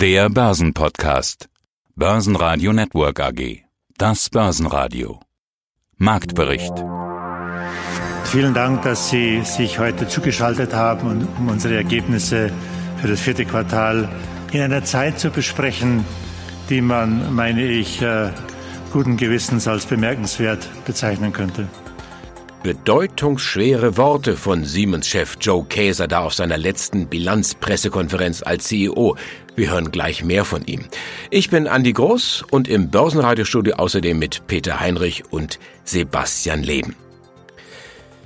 Der Börsenpodcast. Börsenradio Network AG. Das Börsenradio. Marktbericht. Vielen Dank, dass Sie sich heute zugeschaltet haben, um unsere Ergebnisse für das vierte Quartal in einer Zeit zu besprechen, die man, meine ich, äh, guten Gewissens als bemerkenswert bezeichnen könnte. Bedeutungsschwere Worte von Siemens-Chef Joe Kaeser da auf seiner letzten Bilanzpressekonferenz als CEO. Wir hören gleich mehr von ihm. Ich bin Andi Groß und im Börsenradiostudio außerdem mit Peter Heinrich und Sebastian Leben.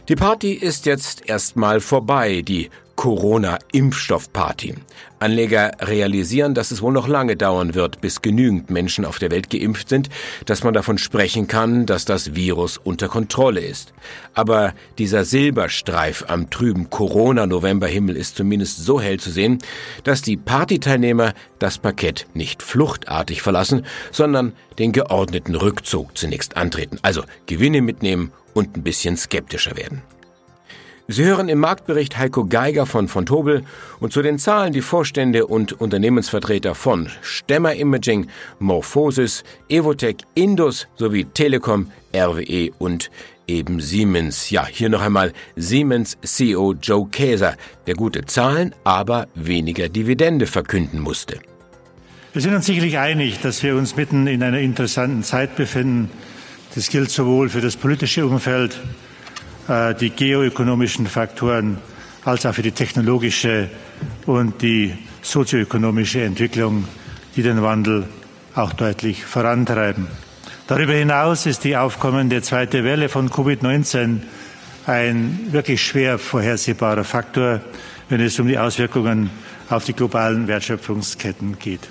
Die Party ist jetzt erstmal vorbei, die Corona-Impfstoffparty. Anleger realisieren, dass es wohl noch lange dauern wird, bis genügend Menschen auf der Welt geimpft sind, dass man davon sprechen kann, dass das Virus unter Kontrolle ist. Aber dieser Silberstreif am trüben Corona-Novemberhimmel ist zumindest so hell zu sehen, dass die Partyteilnehmer das Parkett nicht fluchtartig verlassen, sondern den geordneten Rückzug zunächst antreten, also Gewinne mitnehmen und ein bisschen skeptischer werden. Sie hören im Marktbericht Heiko Geiger von von Tobel und zu den Zahlen die Vorstände und Unternehmensvertreter von Stemmer Imaging, Morphosis, Evotech, Indus sowie Telekom, RWE und eben Siemens. Ja, hier noch einmal Siemens CEO Joe Käser, der gute Zahlen, aber weniger Dividende verkünden musste. Wir sind uns sicherlich einig, dass wir uns mitten in einer interessanten Zeit befinden. Das gilt sowohl für das politische Umfeld, die geoökonomischen Faktoren als auch für die technologische und die sozioökonomische Entwicklung, die den Wandel auch deutlich vorantreiben. Darüber hinaus ist die aufkommende zweite Welle von Covid-19 ein wirklich schwer vorhersehbarer Faktor, wenn es um die Auswirkungen auf die globalen Wertschöpfungsketten geht.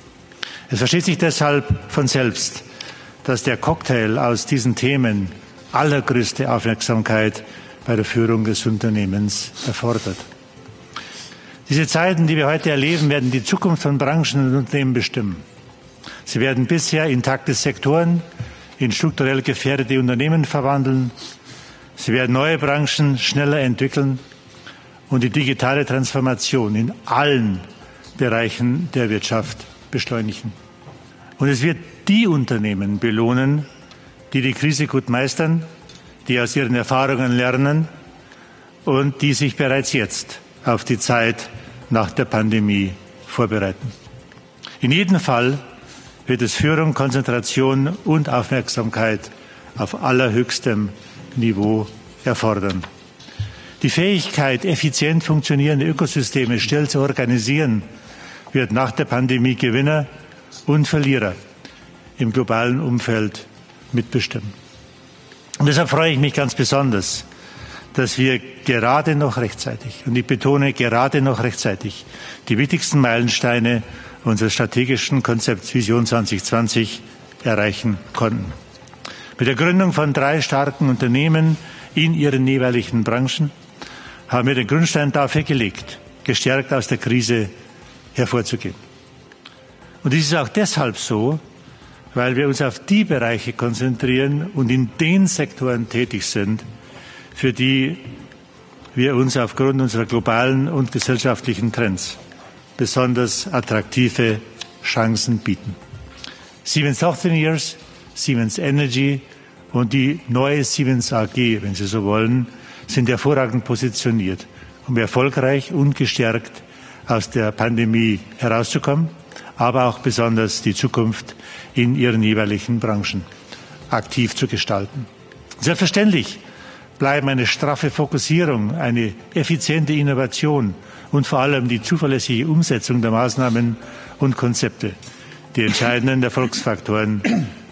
Es versteht sich deshalb von selbst, dass der Cocktail aus diesen Themen allergrößte Aufmerksamkeit bei der Führung des Unternehmens erfordert. Diese Zeiten, die wir heute erleben, werden die Zukunft von Branchen und Unternehmen bestimmen. Sie werden bisher intakte Sektoren in strukturell gefährdete Unternehmen verwandeln. Sie werden neue Branchen schneller entwickeln und die digitale Transformation in allen Bereichen der Wirtschaft beschleunigen. Und es wird die Unternehmen belohnen, die die Krise gut meistern die aus ihren Erfahrungen lernen und die sich bereits jetzt auf die Zeit nach der Pandemie vorbereiten. In jedem Fall wird es Führung, Konzentration und Aufmerksamkeit auf allerhöchstem Niveau erfordern. Die Fähigkeit, effizient funktionierende Ökosysteme schnell zu organisieren, wird nach der Pandemie Gewinner und Verlierer im globalen Umfeld mitbestimmen. Und deshalb freue ich mich ganz besonders, dass wir gerade noch rechtzeitig, und ich betone gerade noch rechtzeitig, die wichtigsten Meilensteine unseres strategischen Konzepts Vision 2020 erreichen konnten. Mit der Gründung von drei starken Unternehmen in ihren jeweiligen Branchen haben wir den Grundstein dafür gelegt, gestärkt aus der Krise hervorzugehen. Und dies ist auch deshalb so, weil wir uns auf die Bereiche konzentrieren und in den Sektoren tätig sind, für die wir uns aufgrund unserer globalen und gesellschaftlichen Trends besonders attraktive Chancen bieten. Siemens Healthineers, Siemens Energy und die neue Siemens AG, wenn Sie so wollen, sind hervorragend positioniert, um erfolgreich und gestärkt aus der Pandemie herauszukommen aber auch besonders die Zukunft in ihren jeweiligen Branchen aktiv zu gestalten. Selbstverständlich bleiben eine straffe Fokussierung, eine effiziente Innovation und vor allem die zuverlässige Umsetzung der Maßnahmen und Konzepte die entscheidenden Erfolgsfaktoren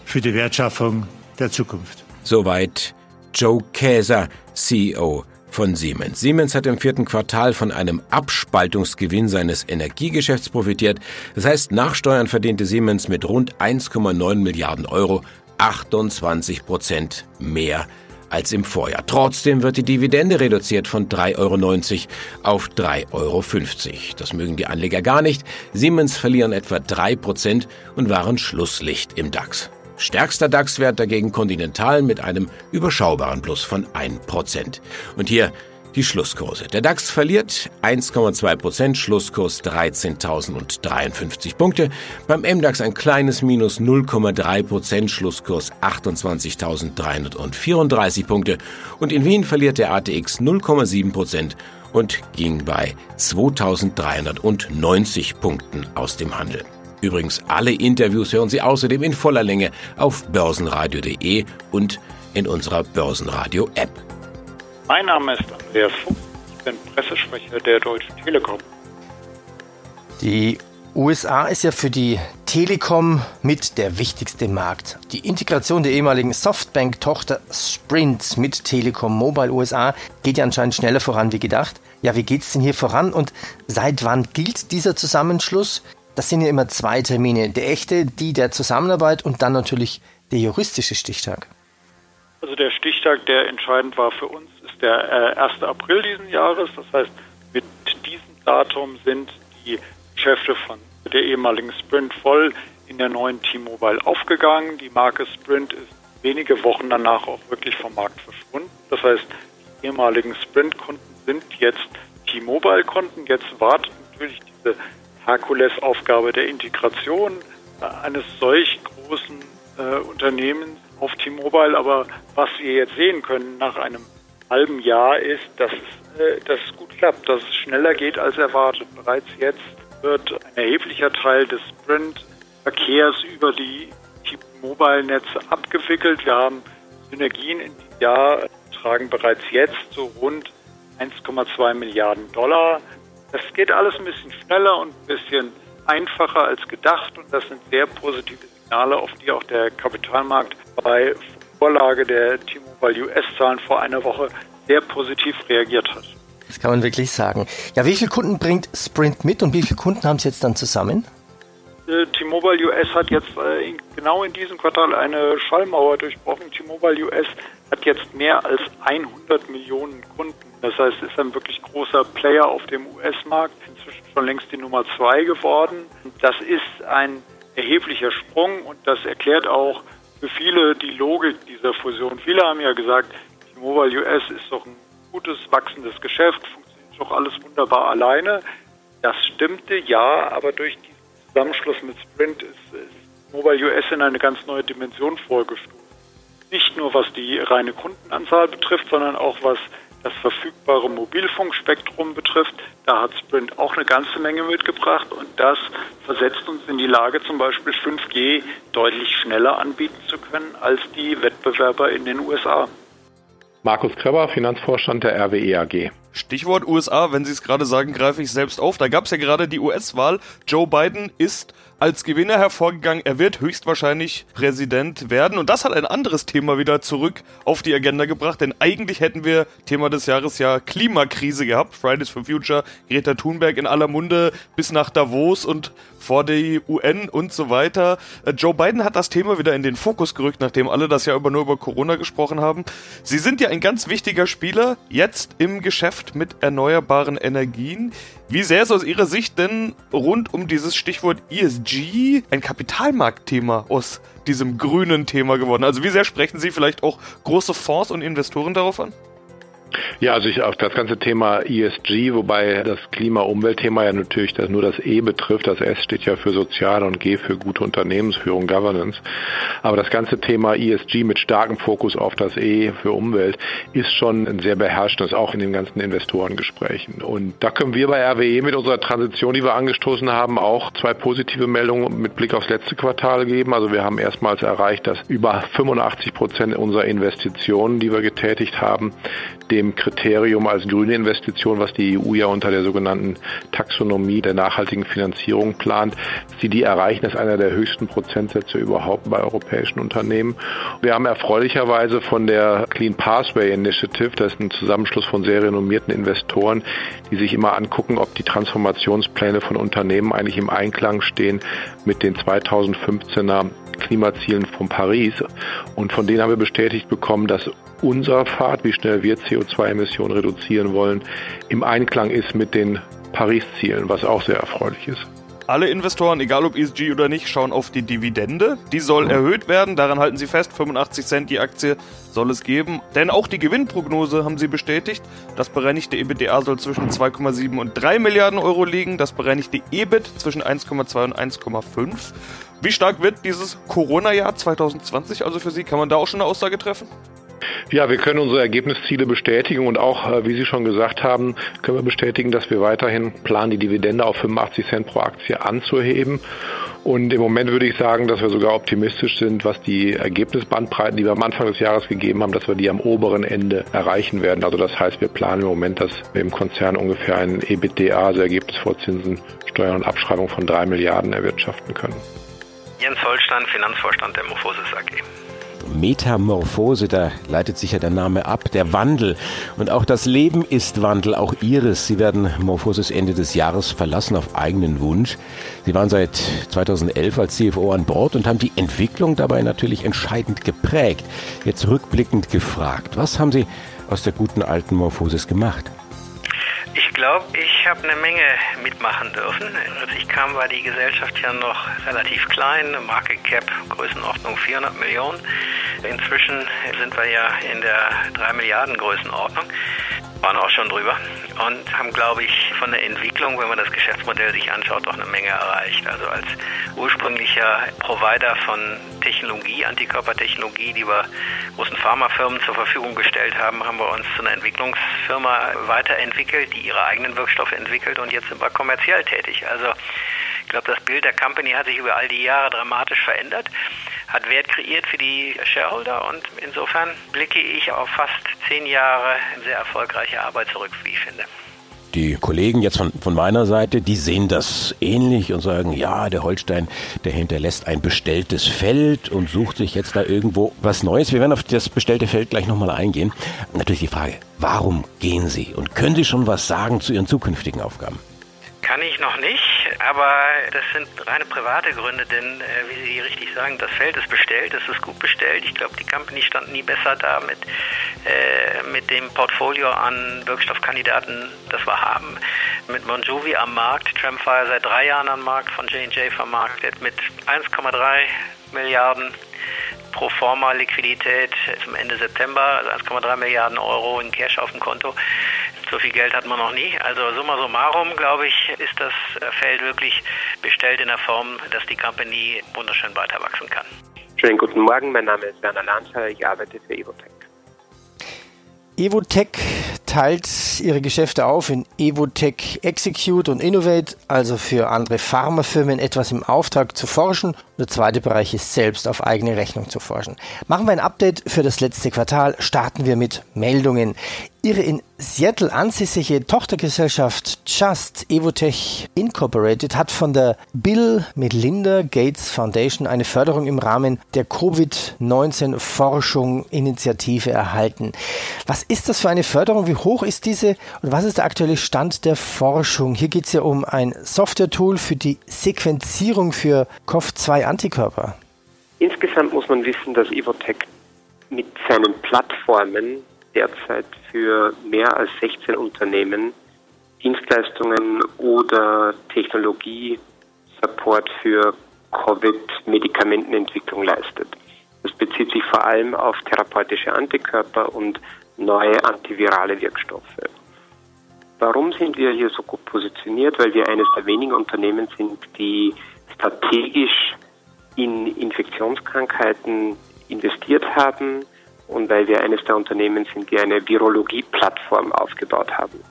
für die Wertschaffung der Zukunft. Soweit Joe Käser, CEO von Siemens. Siemens hat im vierten Quartal von einem Abspaltungsgewinn seines Energiegeschäfts profitiert. Das heißt, nach Steuern verdiente Siemens mit rund 1,9 Milliarden Euro 28 Prozent mehr als im Vorjahr. Trotzdem wird die Dividende reduziert von 3,90 Euro auf 3,50 Euro. Das mögen die Anleger gar nicht. Siemens verlieren etwa 3 Prozent und waren Schlusslicht im DAX. Stärkster DAX-Wert dagegen Continental mit einem überschaubaren Plus von 1%. Und hier Die Schlusskurse. Der DAX verliert 1,2 Prozent, Schlusskurs 13.053 Punkte. Beim MDAX ein kleines Minus 0,3 Prozent, Schlusskurs 28.334 Punkte. Und in Wien verliert der ATX 0,7 Prozent und ging bei 2.390 Punkten aus dem Handel. Übrigens, alle Interviews hören Sie außerdem in voller Länge auf börsenradio.de und in unserer Börsenradio-App. Mein Name ist Andreas Fuchs, ich bin Pressesprecher der Deutschen Telekom. Die USA ist ja für die Telekom mit der wichtigste Markt. Die Integration der ehemaligen Softbank-Tochter Sprint mit Telekom Mobile USA geht ja anscheinend schneller voran wie gedacht. Ja, wie geht es denn hier voran und seit wann gilt dieser Zusammenschluss? Das sind ja immer zwei Termine. Der echte, die der Zusammenarbeit und dann natürlich der juristische Stichtag. Also der Stichtag, der entscheidend war für uns, ist der 1. Äh, April diesen Jahres. Das heißt, mit diesem Datum sind die Geschäfte von der ehemaligen Sprint voll in der neuen T-Mobile aufgegangen. Die Marke Sprint ist wenige Wochen danach auch wirklich vom Markt verschwunden. Das heißt, die ehemaligen Sprint-Kunden sind jetzt T-Mobile-Kunden. Jetzt wartet natürlich diese Herkulesaufgabe der Integration eines solch großen äh, Unternehmens auf T-Mobile. Aber was wir jetzt sehen können nach einem halben Jahr ist, dass es, äh, dass es gut klappt, dass es schneller geht als erwartet. Bereits jetzt wird ein erheblicher Teil des Sprint-Verkehrs über die T-Mobile-Netze abgewickelt. Wir haben Synergien in diesem Jahr tragen bereits jetzt so rund 1,2 Milliarden Dollar. Das geht alles ein bisschen schneller und ein bisschen einfacher als gedacht und das sind sehr positive Signale, auf die auch der Kapitalmarkt bei Vorlage der T-Mobile US-Zahlen vor einer Woche sehr positiv reagiert hat. Das kann man wirklich sagen. Ja, wie viele Kunden bringt Sprint mit und wie viele Kunden haben Sie jetzt dann zusammen? Äh, T-Mobile US hat jetzt äh, genau in diesem Quartal eine Schallmauer durchbrochen. T-Mobile US hat jetzt mehr als 100 Millionen Kunden. Das heißt, ist ein wirklich großer Player auf dem US-Markt, inzwischen schon längst die Nummer zwei geworden. Das ist ein erheblicher Sprung und das erklärt auch für viele die Logik dieser Fusion. Viele haben ja gesagt, T-Mobile US ist doch ein gutes, wachsendes Geschäft, funktioniert doch alles wunderbar alleine. Das stimmte, ja, aber durch diesen Zusammenschluss mit Sprint ist, ist Mobile US in eine ganz neue Dimension vorgestoßen. Nicht nur was die reine Kundenanzahl betrifft, sondern auch was das verfügbare Mobilfunkspektrum betrifft. Da hat Sprint auch eine ganze Menge mitgebracht und das versetzt uns in die Lage, zum Beispiel 5G deutlich schneller anbieten zu können als die Wettbewerber in den USA. Markus Kreber, Finanzvorstand der RWE AG. Stichwort USA, wenn Sie es gerade sagen, greife ich selbst auf. Da gab es ja gerade die US-Wahl. Joe Biden ist als Gewinner hervorgegangen. Er wird höchstwahrscheinlich Präsident werden. Und das hat ein anderes Thema wieder zurück auf die Agenda gebracht. Denn eigentlich hätten wir Thema des Jahres ja Klimakrise gehabt. Fridays for Future, Greta Thunberg in aller Munde bis nach Davos und vor die UN und so weiter. Äh, Joe Biden hat das Thema wieder in den Fokus gerückt, nachdem alle das ja über nur über Corona gesprochen haben. Sie sind ja ein ganz wichtiger Spieler jetzt im Geschäft mit erneuerbaren Energien. Wie sehr ist aus Ihrer Sicht denn rund um dieses Stichwort ESG ein Kapitalmarktthema aus diesem grünen Thema geworden? Also wie sehr sprechen Sie vielleicht auch große Fonds und Investoren darauf an? Ja, also ich auf das ganze Thema ESG, wobei das Klima-Umwelt-Thema ja natürlich das, nur das E betrifft. Das S steht ja für sozial und G für gute Unternehmensführung, Governance. Aber das ganze Thema ESG mit starkem Fokus auf das E für Umwelt ist schon ein sehr beherrschendes, auch in den ganzen Investorengesprächen. Und da können wir bei RWE mit unserer Transition, die wir angestoßen haben, auch zwei positive Meldungen mit Blick aufs letzte Quartal geben. Also wir haben erstmals erreicht, dass über 85 Prozent unserer Investitionen, die wir getätigt haben, dem Kriterium als grüne Investition, was die EU ja unter der sogenannten Taxonomie der nachhaltigen Finanzierung plant, sie die erreichen, ist einer der höchsten Prozentsätze überhaupt bei europäischen Unternehmen. Wir haben erfreulicherweise von der Clean Pathway Initiative, das ist ein Zusammenschluss von sehr renommierten Investoren, die sich immer angucken, ob die Transformationspläne von Unternehmen eigentlich im Einklang stehen mit den 2015er Klimazielen von Paris. Und von denen haben wir bestätigt bekommen, dass unser Pfad, wie schnell wir CO2-Emissionen reduzieren wollen, im Einklang ist mit den Paris-Zielen, was auch sehr erfreulich ist. Alle Investoren, egal ob ESG oder nicht, schauen auf die Dividende. Die soll erhöht werden, daran halten sie fest, 85 Cent die Aktie soll es geben. Denn auch die Gewinnprognose haben sie bestätigt. Das bereinigte EBITDA soll zwischen 2,7 und 3 Milliarden Euro liegen, das bereinigte EBIT zwischen 1,2 und 1,5. Wie stark wird dieses Corona-Jahr 2020 also für Sie? Kann man da auch schon eine Aussage treffen? Ja, wir können unsere Ergebnisziele bestätigen und auch, äh, wie Sie schon gesagt haben, können wir bestätigen, dass wir weiterhin planen, die Dividende auf 85 Cent pro Aktie anzuheben. Und im Moment würde ich sagen, dass wir sogar optimistisch sind, was die Ergebnisbandbreiten, die wir am Anfang des Jahres gegeben haben, dass wir die am oberen Ende erreichen werden. Also das heißt, wir planen im Moment, dass wir im Konzern ungefähr ein EBITDA, also Ergebnis vor Zinsen, Steuern und Abschreibung von drei Milliarden erwirtschaften können. Jens Holstein, Finanzvorstand der Morphosis AG. Metamorphose, da leitet sich ja der Name ab, der Wandel. Und auch das Leben ist Wandel, auch Ihres. Sie werden Morphosis Ende des Jahres verlassen auf eigenen Wunsch. Sie waren seit 2011 als CFO an Bord und haben die Entwicklung dabei natürlich entscheidend geprägt. Jetzt rückblickend gefragt, was haben Sie aus der guten alten Morphosis gemacht? Ich glaube, ich habe eine Menge mitmachen dürfen. Als ich kam, war die Gesellschaft ja noch relativ klein, Market Cap Größenordnung 400 Millionen. Inzwischen sind wir ja in der 3 Milliarden Größenordnung waren auch schon drüber und haben, glaube ich, von der Entwicklung, wenn man das Geschäftsmodell sich anschaut, auch eine Menge erreicht. Also als ursprünglicher Provider von Technologie, Antikörpertechnologie, die wir großen Pharmafirmen zur Verfügung gestellt haben, haben wir uns zu einer Entwicklungsfirma weiterentwickelt, die ihre eigenen Wirkstoffe entwickelt und jetzt sind wir kommerziell tätig. Also ich glaube, das Bild der Company hat sich über all die Jahre dramatisch verändert hat Wert kreiert für die Shareholder und insofern blicke ich auf fast zehn Jahre sehr erfolgreiche Arbeit zurück, wie ich finde. Die Kollegen jetzt von, von meiner Seite, die sehen das ähnlich und sagen, ja, der Holstein, der hinterlässt ein bestelltes Feld und sucht sich jetzt da irgendwo was Neues. Wir werden auf das bestellte Feld gleich nochmal eingehen. Natürlich die Frage, warum gehen Sie? Und können Sie schon was sagen zu Ihren zukünftigen Aufgaben? Kann ich noch nicht, aber das sind reine private Gründe, denn äh, wie Sie richtig sagen, das Feld ist bestellt, es ist gut bestellt. Ich glaube, die Company stand nie besser da mit, äh, mit dem Portfolio an Wirkstoffkandidaten, das wir haben. Mit Monjovi am Markt, Tramfire seit drei Jahren am Markt, von J&J vermarktet, mit 1,3 Milliarden pro forma Liquidität zum Ende September, also 1,3 Milliarden Euro in Cash auf dem Konto. So viel Geld hat man noch nie. Also summa summarum, glaube ich, ist das Feld wirklich bestellt in der Form, dass die Company wunderschön weiter wachsen kann. Schönen guten Morgen, mein Name ist Werner Lanzer, ich arbeite für Evotech. Evotech teilt ihre Geschäfte auf in Evotech Execute und Innovate, also für andere Pharmafirmen etwas im Auftrag zu forschen. Der zweite Bereich ist selbst auf eigene Rechnung zu forschen. Machen wir ein Update für das letzte Quartal, starten wir mit Meldungen. Ihre in Seattle ansässige Tochtergesellschaft Just Evotech Incorporated hat von der Bill Melinda Gates Foundation eine Förderung im Rahmen der Covid-19 Forschung Initiative erhalten. Was ist das für eine Förderung? Wie hoch ist diese und was ist der aktuelle Stand der Forschung? Hier geht es ja um ein Software-Tool für die Sequenzierung für COV-2-Antikörper. Insgesamt muss man wissen, dass Evotech mit seinen Plattformen derzeit für mehr als 16 Unternehmen Dienstleistungen oder Technologie-Support für Covid-Medikamentenentwicklung leistet. Das bezieht sich vor allem auf therapeutische Antikörper und neue antivirale Wirkstoffe. Warum sind wir hier so gut positioniert? Weil wir eines der wenigen Unternehmen sind, die strategisch in Infektionskrankheiten investiert haben, und weil wir eines der Unternehmen sind, die eine Virologie-Plattform aufgebaut haben.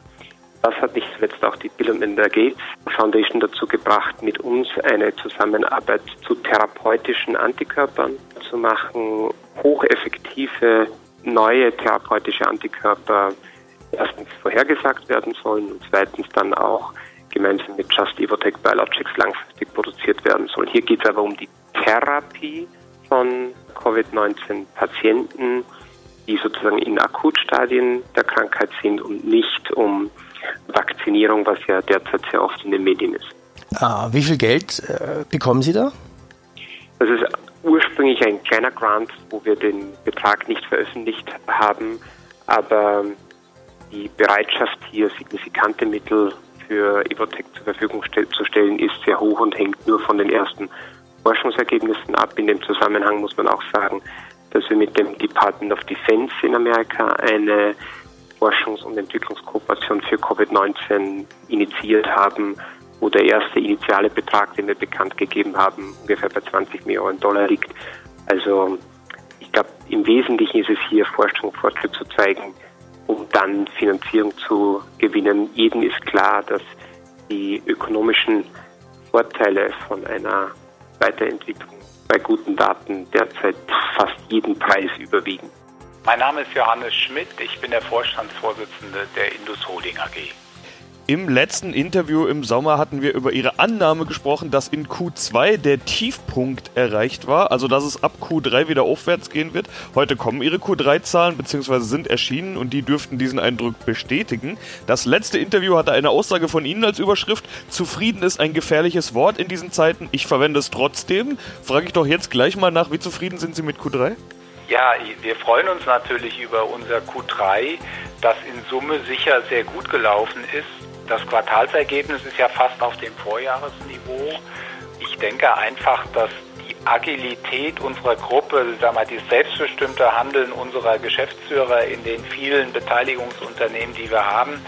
Das hat nicht zuletzt auch die Bill und Melinda Gates Foundation dazu gebracht, mit uns eine Zusammenarbeit zu therapeutischen Antikörpern zu machen, hocheffektive neue therapeutische Antikörper erstens vorhergesagt werden sollen und zweitens dann auch gemeinsam mit Just Evotech Biologics langfristig produziert werden sollen. Hier geht es aber um die Therapie von Covid-19-Patienten, die sozusagen in Akutstadien der Krankheit sind und nicht um Vakzinierung, was ja derzeit sehr oft in den Medien ist. Ah, wie viel Geld äh, bekommen Sie da? Das ist ursprünglich ein kleiner Grant, wo wir den Betrag nicht veröffentlicht haben, aber die Bereitschaft hier signifikante Mittel für Evotec zur Verfügung zu stellen, ist sehr hoch und hängt nur von den ersten Forschungsergebnissen ab. In dem Zusammenhang muss man auch sagen, dass wir mit dem Department of Defense in Amerika eine Forschungs- und Entwicklungskooperation für Covid-19 initiiert haben, wo der erste initiale Betrag, den wir bekannt gegeben haben, ungefähr bei 20 Millionen Dollar liegt. Also ich glaube, im Wesentlichen ist es hier Forschung und Fortschritt zu zeigen, um dann Finanzierung zu gewinnen. Jedem ist klar, dass die ökonomischen Vorteile von einer Weiterentwicklung bei guten Daten derzeit fast jeden Preis überwiegen. Mein Name ist Johannes Schmidt, ich bin der Vorstandsvorsitzende der Indus Holding AG. Im letzten Interview im Sommer hatten wir über Ihre Annahme gesprochen, dass in Q2 der Tiefpunkt erreicht war, also dass es ab Q3 wieder aufwärts gehen wird. Heute kommen Ihre Q3-Zahlen bzw. sind erschienen und die dürften diesen Eindruck bestätigen. Das letzte Interview hatte eine Aussage von Ihnen als Überschrift: Zufrieden ist ein gefährliches Wort in diesen Zeiten. Ich verwende es trotzdem. Frage ich doch jetzt gleich mal nach, wie zufrieden sind Sie mit Q3? Ja, wir freuen uns natürlich über unser Q3, das in Summe sicher sehr gut gelaufen ist das Quartalsergebnis ist ja fast auf dem Vorjahresniveau. Ich denke einfach, dass die Agilität unserer Gruppe, sag mal, das selbstbestimmte Handeln unserer Geschäftsführer in den vielen Beteiligungsunternehmen, die wir haben,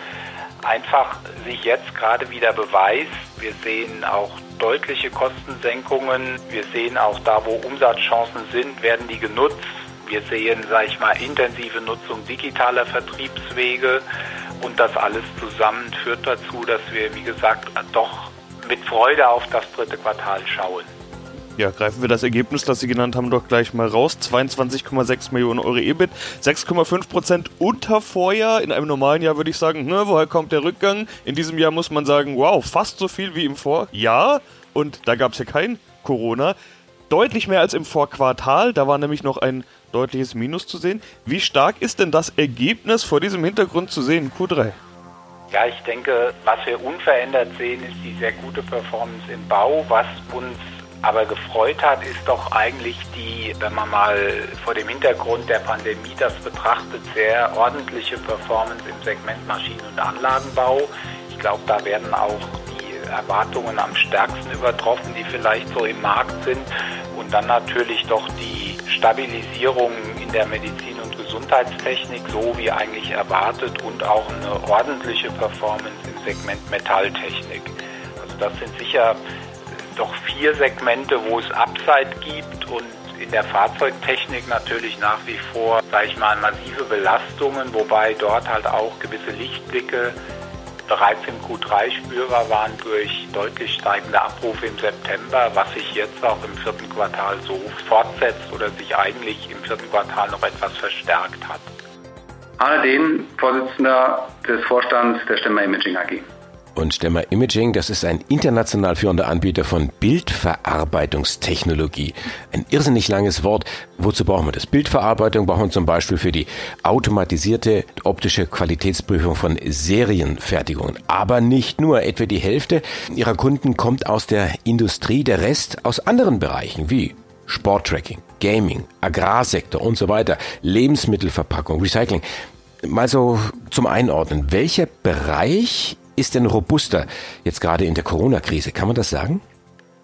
einfach sich jetzt gerade wieder beweist. Wir sehen auch deutliche Kostensenkungen. Wir sehen auch da, wo Umsatzchancen sind, werden die genutzt. Wir sehen, sage ich mal, intensive Nutzung digitaler Vertriebswege. Und das alles zusammen führt dazu, dass wir, wie gesagt, doch mit Freude auf das dritte Quartal schauen. Ja, greifen wir das Ergebnis, das Sie genannt haben, doch gleich mal raus. 22,6 Millionen Euro EBIT, 6,5 Prozent unter Vorjahr. In einem normalen Jahr würde ich sagen, ne, woher kommt der Rückgang? In diesem Jahr muss man sagen, wow, fast so viel wie im Vorjahr. Und da gab es ja kein Corona. Deutlich mehr als im Vorquartal. Da war nämlich noch ein deutliches Minus zu sehen. Wie stark ist denn das Ergebnis vor diesem Hintergrund zu sehen, Q3? Ja, ich denke, was wir unverändert sehen, ist die sehr gute Performance im Bau. Was uns aber gefreut hat, ist doch eigentlich die, wenn man mal vor dem Hintergrund der Pandemie das betrachtet, sehr ordentliche Performance im Segment Maschinen- und Anlagenbau. Ich glaube, da werden auch die Erwartungen am stärksten übertroffen, die vielleicht so im Markt sind. Und dann natürlich doch die Stabilisierung in der Medizin- und Gesundheitstechnik, so wie eigentlich erwartet, und auch eine ordentliche Performance im Segment Metalltechnik. Also das sind sicher doch vier Segmente, wo es Upside gibt und in der Fahrzeugtechnik natürlich nach wie vor, sage ich mal, massive Belastungen, wobei dort halt auch gewisse Lichtblicke bereits im Q3 spürbar waren durch deutlich steigende Abrufe im September, was sich jetzt auch im vierten Quartal so fortsetzt oder sich eigentlich im vierten Quartal noch etwas verstärkt hat. Arne Dehn, Vorsitzender des Vorstands der Stemmer Imaging AG. Und Stemmer Imaging, das ist ein international führender Anbieter von Bildverarbeitungstechnologie. Ein irrsinnig langes Wort. Wozu brauchen wir das? Bildverarbeitung brauchen wir zum Beispiel für die automatisierte optische Qualitätsprüfung von Serienfertigungen. Aber nicht nur. Etwa die Hälfte ihrer Kunden kommt aus der Industrie, der Rest aus anderen Bereichen wie Sporttracking, Gaming, Agrarsektor und so weiter, Lebensmittelverpackung, Recycling. Mal so zum Einordnen. Welcher Bereich ist denn robuster jetzt gerade in der Corona-Krise? Kann man das sagen?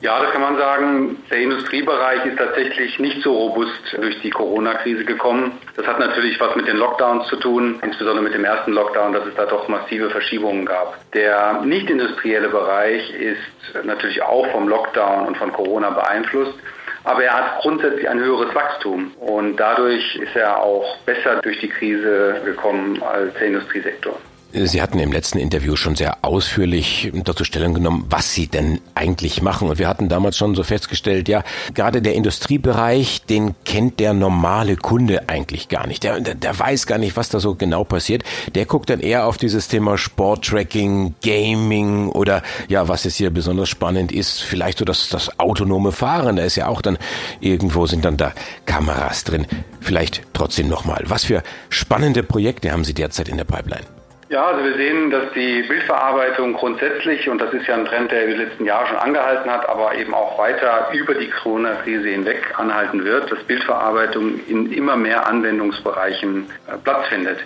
Ja, das kann man sagen. Der Industriebereich ist tatsächlich nicht so robust durch die Corona-Krise gekommen. Das hat natürlich was mit den Lockdowns zu tun, insbesondere mit dem ersten Lockdown, dass es da doch massive Verschiebungen gab. Der nicht industrielle Bereich ist natürlich auch vom Lockdown und von Corona beeinflusst. Aber er hat grundsätzlich ein höheres Wachstum und dadurch ist er auch besser durch die Krise gekommen als der Industriesektor. Sie hatten im letzten Interview schon sehr ausführlich dazu Stellung genommen, was Sie denn eigentlich machen. Und wir hatten damals schon so festgestellt, ja, gerade der Industriebereich, den kennt der normale Kunde eigentlich gar nicht. Der, der, der weiß gar nicht, was da so genau passiert. Der guckt dann eher auf dieses Thema Sporttracking, Gaming oder ja, was jetzt hier besonders spannend ist, vielleicht so das, das autonome Fahren. Da ist ja auch dann irgendwo sind dann da Kameras drin. Vielleicht trotzdem nochmal. Was für spannende Projekte haben Sie derzeit in der Pipeline? Ja, also wir sehen, dass die Bildverarbeitung grundsätzlich, und das ist ja ein Trend, der die letzten Jahre schon angehalten hat, aber eben auch weiter über die Corona-Krise hinweg anhalten wird, dass Bildverarbeitung in immer mehr Anwendungsbereichen äh, Platz findet.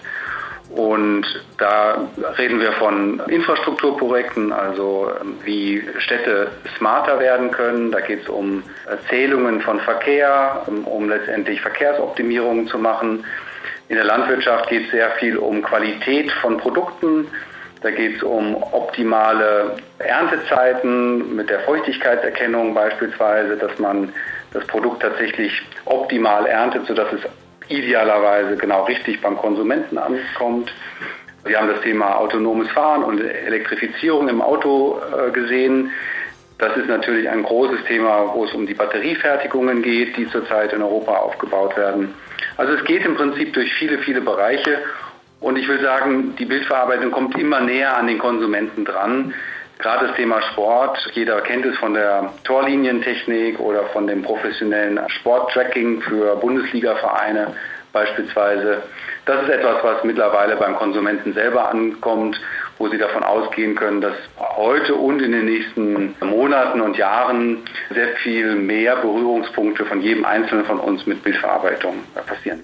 Und da reden wir von Infrastrukturprojekten, also ähm, wie Städte smarter werden können. Da geht es um Zählungen von Verkehr, um letztendlich Verkehrsoptimierungen zu machen. In der Landwirtschaft geht es sehr viel um Qualität von Produkten. Da geht es um optimale Erntezeiten mit der Feuchtigkeitserkennung beispielsweise, dass man das Produkt tatsächlich optimal erntet, sodass es idealerweise genau richtig beim Konsumenten ankommt. Wir haben das Thema autonomes Fahren und Elektrifizierung im Auto äh, gesehen. Das ist natürlich ein großes Thema, wo es um die Batteriefertigungen geht, die zurzeit in Europa aufgebaut werden. Also es geht im Prinzip durch viele, viele Bereiche. Und ich will sagen, die Bildverarbeitung kommt immer näher an den Konsumenten dran. Gerade das Thema Sport, jeder kennt es von der Torlinientechnik oder von dem professionellen Sporttracking für Bundesligavereine beispielsweise. Das ist etwas, was mittlerweile beim Konsumenten selber ankommt, wo sie davon ausgehen können, dass heute und in den nächsten Monaten und Jahren sehr viel mehr Berührungspunkte von jedem Einzelnen von uns mit Bildverarbeitung passieren.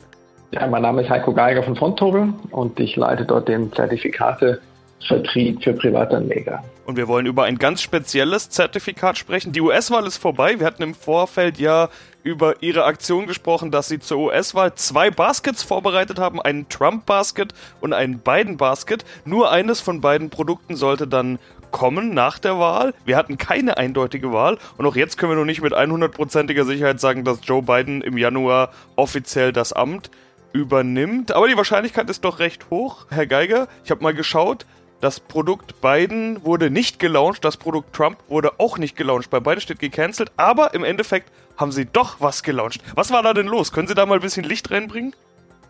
Ja, mein Name ist Heiko Geiger von Fontobel und ich leite dort den Zertifikate Vertrieb für Privatanleger. Und wir wollen über ein ganz spezielles Zertifikat sprechen. Die US-Wahl ist vorbei. Wir hatten im Vorfeld ja über ihre Aktion gesprochen, dass sie zur US-Wahl zwei Baskets vorbereitet haben, einen Trump-Basket und einen Biden-Basket. Nur eines von beiden Produkten sollte dann kommen nach der Wahl. Wir hatten keine eindeutige Wahl und auch jetzt können wir noch nicht mit 100%iger Sicherheit sagen, dass Joe Biden im Januar offiziell das Amt übernimmt. Aber die Wahrscheinlichkeit ist doch recht hoch. Herr Geiger, ich habe mal geschaut, das Produkt Biden wurde nicht gelauncht, das Produkt Trump wurde auch nicht gelauncht. Bei beiden steht gecancelt, aber im Endeffekt haben sie doch was gelauncht. Was war da denn los? Können Sie da mal ein bisschen Licht reinbringen?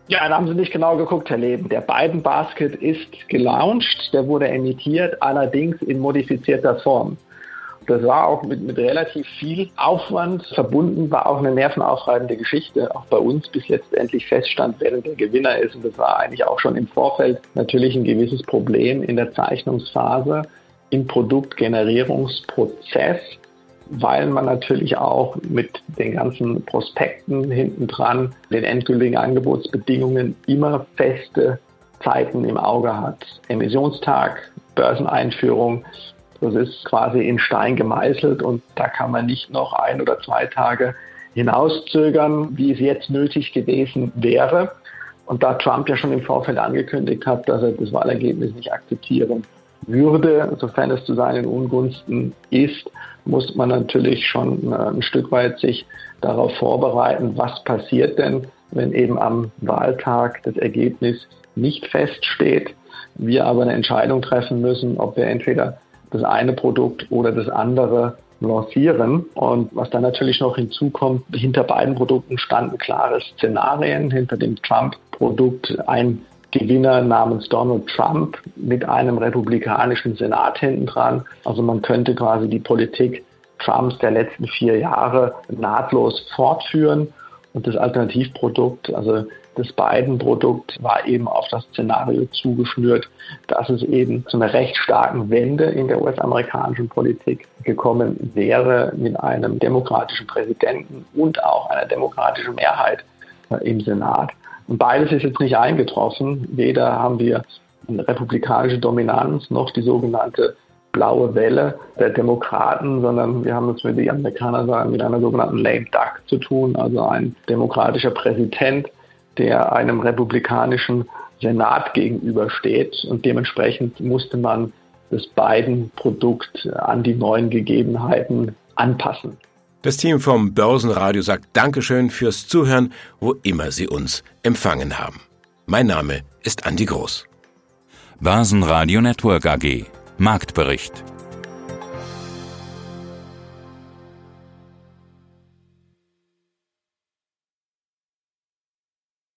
Ja, da haben Sie nicht genau geguckt, Herr Leben. Der Biden Basket ist gelauncht, der wurde emittiert, allerdings in modifizierter Form. Das war auch mit, mit relativ viel Aufwand verbunden, war auch eine nervenaufreibende Geschichte, auch bei uns bis letztendlich feststand, wer der Gewinner ist. Und das war eigentlich auch schon im Vorfeld natürlich ein gewisses Problem in der Zeichnungsphase, im Produktgenerierungsprozess, weil man natürlich auch mit den ganzen Prospekten hinten dran, den endgültigen Angebotsbedingungen immer feste Zeiten im Auge hat. Emissionstag, Börseneinführung, das ist quasi in Stein gemeißelt und da kann man nicht noch ein oder zwei Tage hinauszögern, wie es jetzt nötig gewesen wäre. Und da Trump ja schon im Vorfeld angekündigt hat, dass er das Wahlergebnis nicht akzeptieren würde, sofern es zu seinen Ungunsten ist, muss man natürlich schon äh, ein Stück weit sich darauf vorbereiten, was passiert denn, wenn eben am Wahltag das Ergebnis nicht feststeht, wir aber eine Entscheidung treffen müssen, ob wir entweder das eine Produkt oder das andere lancieren. Und was dann natürlich noch hinzukommt, hinter beiden Produkten standen klare Szenarien. Hinter dem Trump-Produkt ein Gewinner namens Donald Trump mit einem republikanischen Senat hinten dran. Also man könnte quasi die Politik Trumps der letzten vier Jahre nahtlos fortführen. Und das Alternativprodukt, also das Biden-Produkt, war eben auf das Szenario zugeschnürt, dass es eben zu einer recht starken Wende in der US-amerikanischen Politik gekommen wäre mit einem demokratischen Präsidenten und auch einer demokratischen Mehrheit im Senat. Und beides ist jetzt nicht eingetroffen. Weder haben wir eine republikanische Dominanz noch die sogenannte blaue Welle der Demokraten, sondern wir haben es, wie die Amerikaner sagen, mit einer sogenannten lame duck zu tun, also ein demokratischer Präsident, der einem republikanischen Senat gegenübersteht und dementsprechend musste man das beiden Produkt an die neuen Gegebenheiten anpassen. Das Team vom Börsenradio sagt Dankeschön fürs Zuhören, wo immer Sie uns empfangen haben. Mein Name ist Andi Groß. Börsenradio Network AG Marktbericht